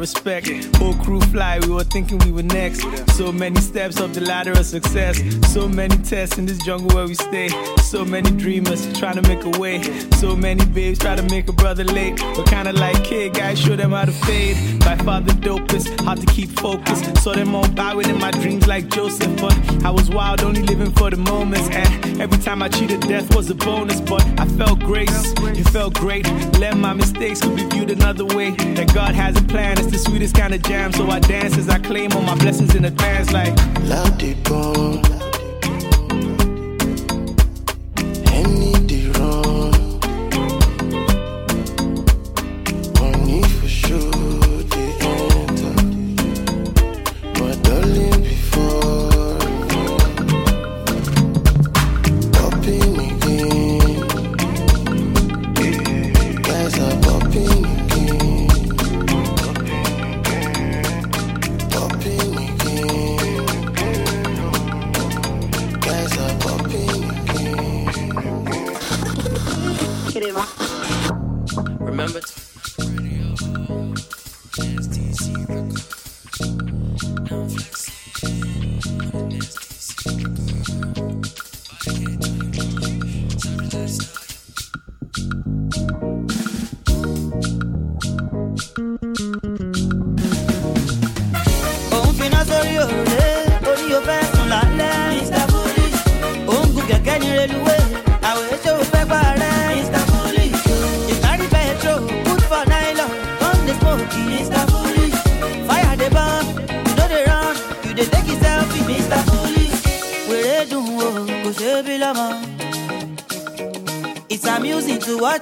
respect. Whole crew fly, we were thinking we were next. So many steps up the ladder of success. So many tests in this jungle where we stay. So many dreamers trying to make a way. So many babes try to make a brother late. But kinda like, kid, guys, show them how to fade. By far the dopest, hard to keep focused. Saw them all bowing in my dreams like Joseph, but I was wild, only living for the moments. And every time I cheated, death was a bonus. But I felt grace, it felt great. Let my mistakes could be viewed another way. That God has a plan, it's the sweetest kind of jam. So I dance as I claim all my blessings in advance, like. love La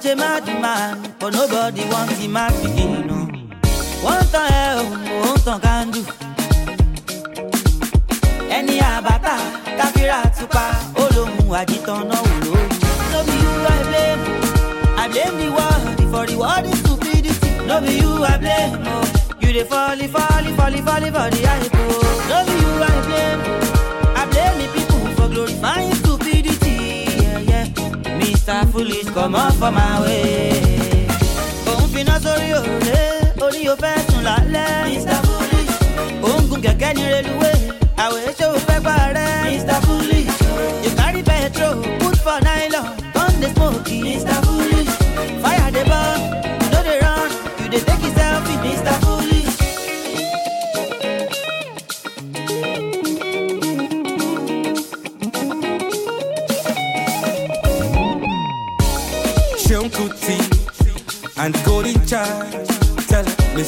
to mad man, but nobody wants him mad begin. No. One tan ẹ o, òun tan kandu ẹni àbátà káfíra tupa olóhùn àjítàn náà wò lóru. no be you i blame i blame the world for the world is stupidity. no be you i blame o oh. you dey fall fall fall fall for the hype o. no be you i blame i blame the people for glorifying. Mr foolish comot for my way. òun finá sórí òrùlé orí o fẹ́ sùn lálẹ́. mr foolish òun gun kẹ̀kẹ́ ní reluwé àwọn èso fẹ́ gbà rẹ̀. mr foolish you carry petrol put for nylon come dey smoke. mr foolish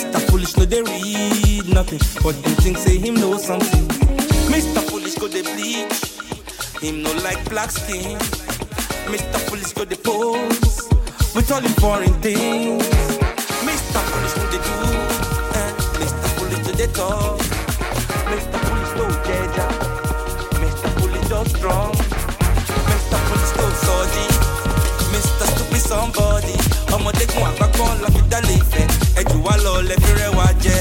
Mr. Foolish, no, they read nothing, but them think say him know something. Mr. Foolish go they bleach, him no like black skin. Mr. Foolish go they pose with all him foreign things. Mr. Foolish what they do, eh, and Mr. Foolish do they talk. Mr. Foolish no jeja, Mr. Foolish just strong. Mr. Foolish no sorry. Mr. Stupid somebody I'ma take ọmọdékun àpapọ̀ láfi dálé ìfẹ́ ẹjù wá lọ lẹ́fi rẹwà jẹ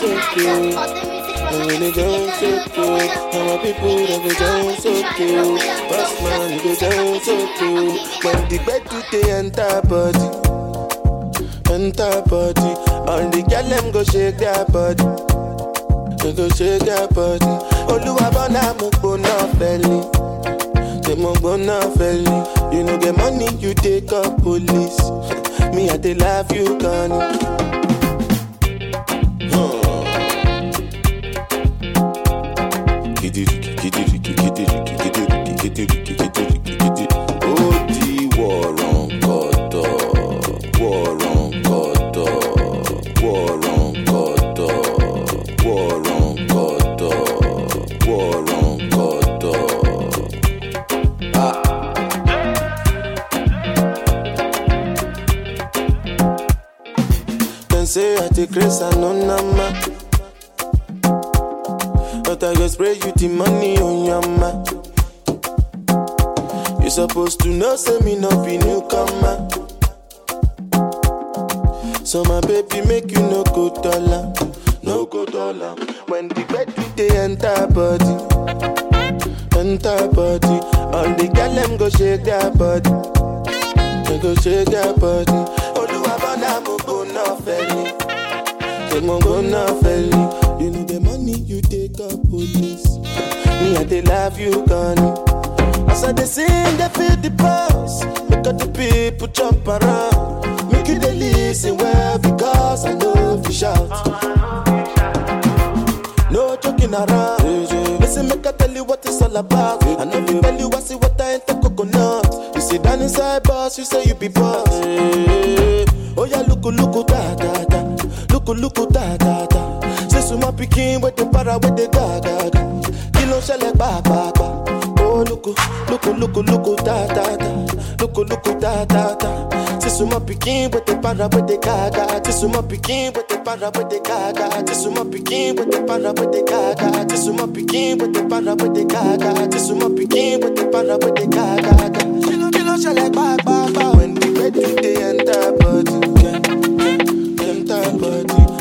in down the so hood growing cool, up. and my people they go down so cool. Boss man go down so cool. When the bed do they enter body, enter body. All the girl them go shake their body, they go shake their body. Oluwa bona mo gbona feli, say mo gbona feli. You no get money, you take up police. Me I dey love you, Connie. Know, say me no be newcomer. So my baby make you no go dollar, no go dollar. When the bed they enter body, enter body. All the girl them go shake their body, they go shake their body. Oluwa bona mo go no felly. Say mo go na. You need the money, you take up police. Me, I dey love you, Connie. I dey sing, they feel the pulse. Make all the people jump around. Make you dey listen well because I know if you shout. No joking around. Listen, make I tell you what it's all about. I know you tell you I see what I ain't the coconut. You sit down inside boss, you say you be boss. Oh yeah, look, look, da da da. Look, look, da da da. Say so my pikin with the para with the ga ga ga. Kilo shele eh, ba ba ba. Oh look, look, look, da da da. Look, look, da da da. Say so my pikin with the para with the ga ga. Say so my pikin with the para with the ga ga. Say so my pikin with the para with the ga ga. Say so my pikin with the para with the ga ga. Say so my pikin with the para with the ga ga ga. Kilo kilo shele ba ba ba. When the bed they enter body, yeah, yeah, enter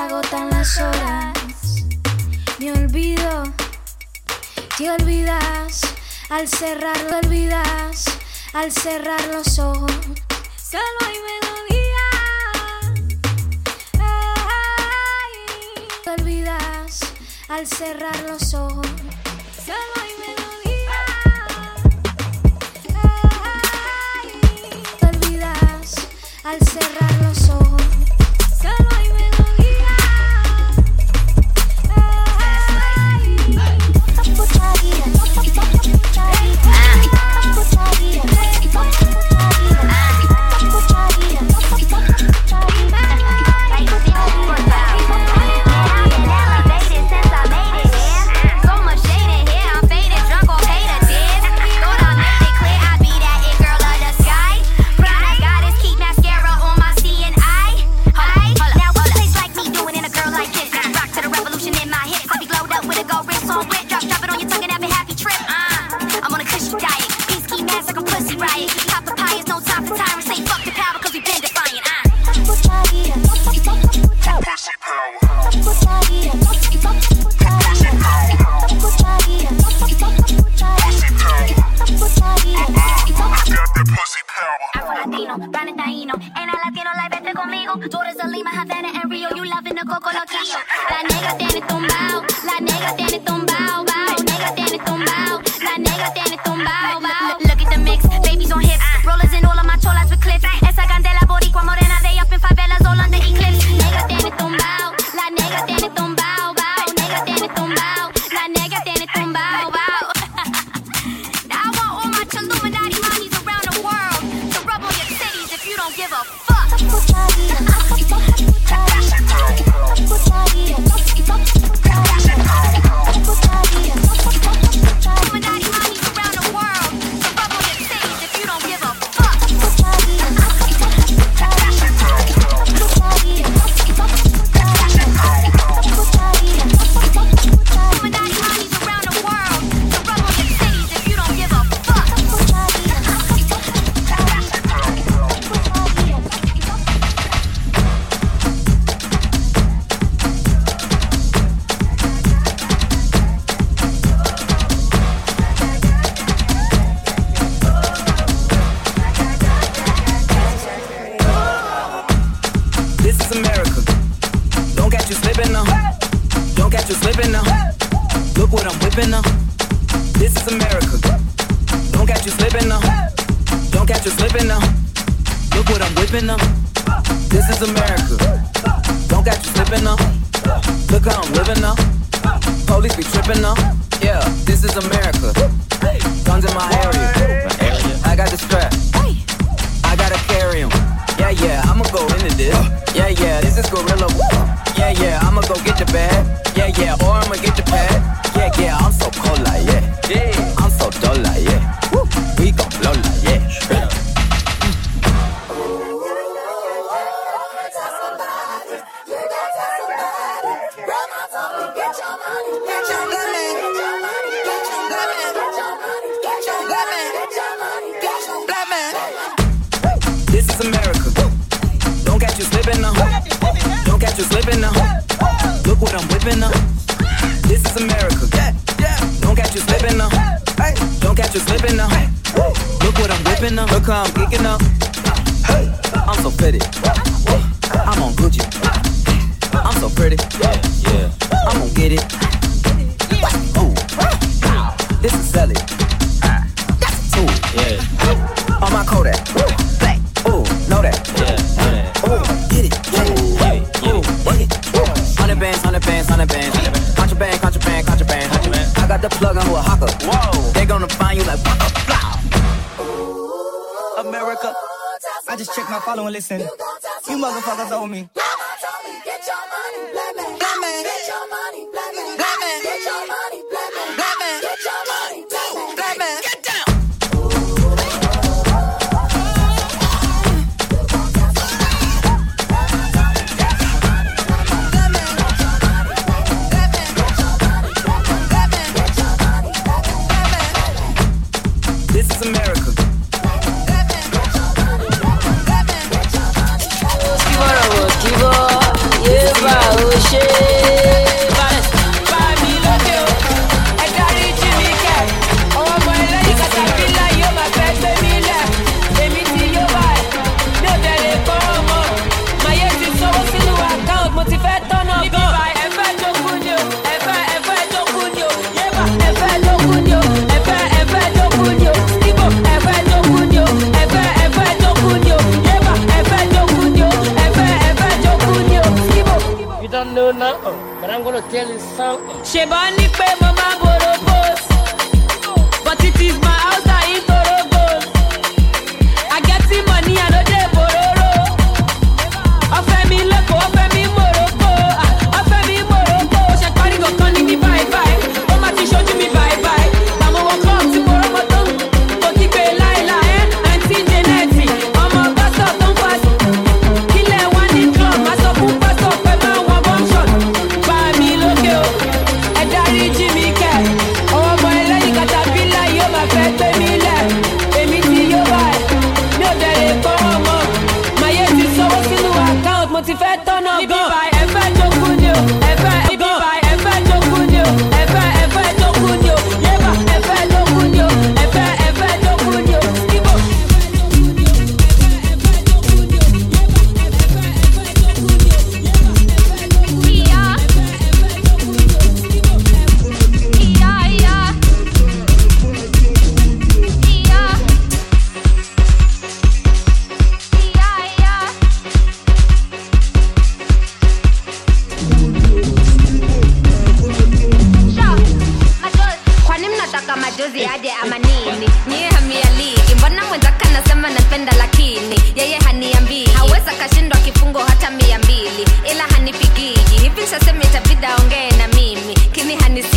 agotan las horas. Me olvido, te olvidas. Al cerrar, te olvidas. Al cerrar los ojos, solo hay melodía. Ay, te olvidas. Al cerrar los ojos, solo hay melodía. Ay, te olvidas. Al cerrar pra é ele tombar. Police be tripping now. Yeah, this is America. Guns in my area. I got the strap. I gotta carry em. Yeah, yeah, I'ma go into this. Yeah, yeah, this is gorilla. Yeah, yeah, I'ma go get your bag. Yeah, yeah, or I'ma get your pad. Yeah, yeah, I'm so cold like. whipping up. Look what I'm whipping up. This is America. Don't catch you slipping up. Don't catch you slipping up. Look what I'm whipping up. Look how I'm kicking up. got the plug on a hawker. Whoa. They gonna find you like what the America. I just checked my following, listen. You motherfuckers owe me. jẹ́ lè sán. ṣe ní pé yeye amanini nyiye hamialiki mbona mwenzaka anasema napenda lakini? Yeye haniambii. Haweza kashindwa kifungo hata mia mbili. Ila hanipigiji. Hivi shasema tabida ongee na mimi. Kini hanisi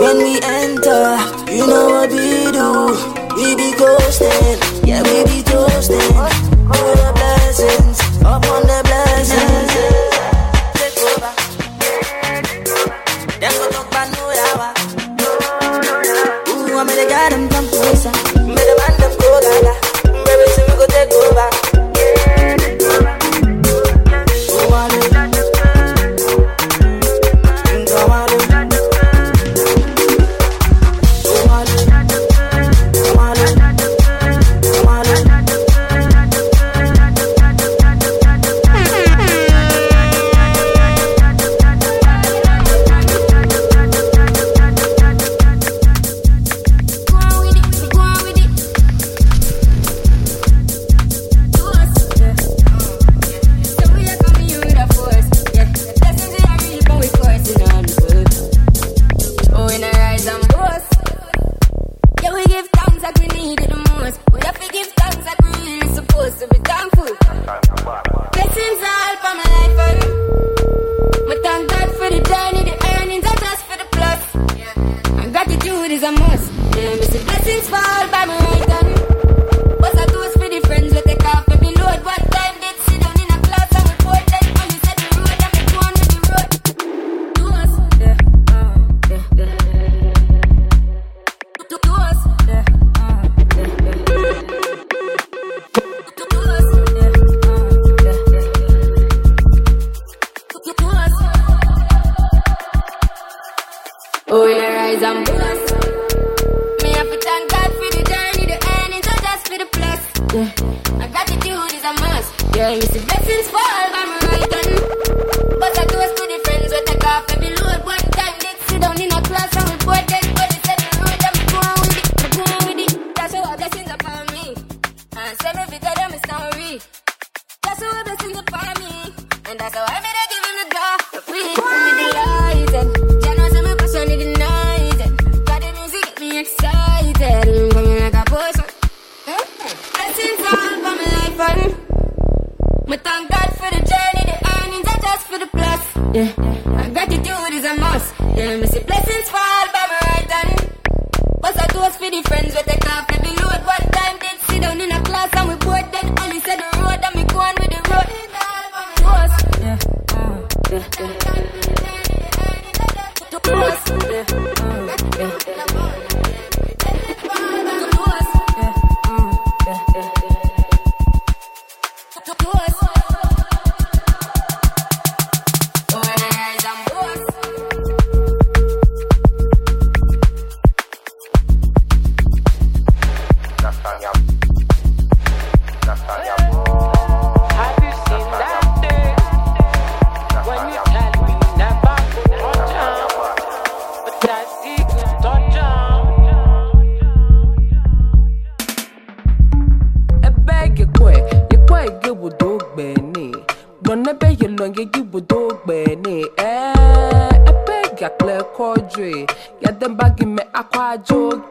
When we enter, you know what we do. We be ghosted, yeah, we be toasting. All the blessings, upon the blessings. Take over. Them go talk about no hour. Ooh, I'm gonna get them come closer. And Send me video, tell me story. That's how they sing it for me. And that's how I made it give him the door. The please, I'm delighted. Jenna, send me passion, even night. Got the music, get me excited. I'm Coming like a poison. Blessings eh? all for my life, and me thank God for the journey, the earnings, and just for the plus. Yeah, and gratitude is a must. Yeah, me see blessings fall by my right hand. What's a toast for the friends with the coffee, be load one nonge gibudogbe ne eh epe gakle kodre ya dembagi me akwa joge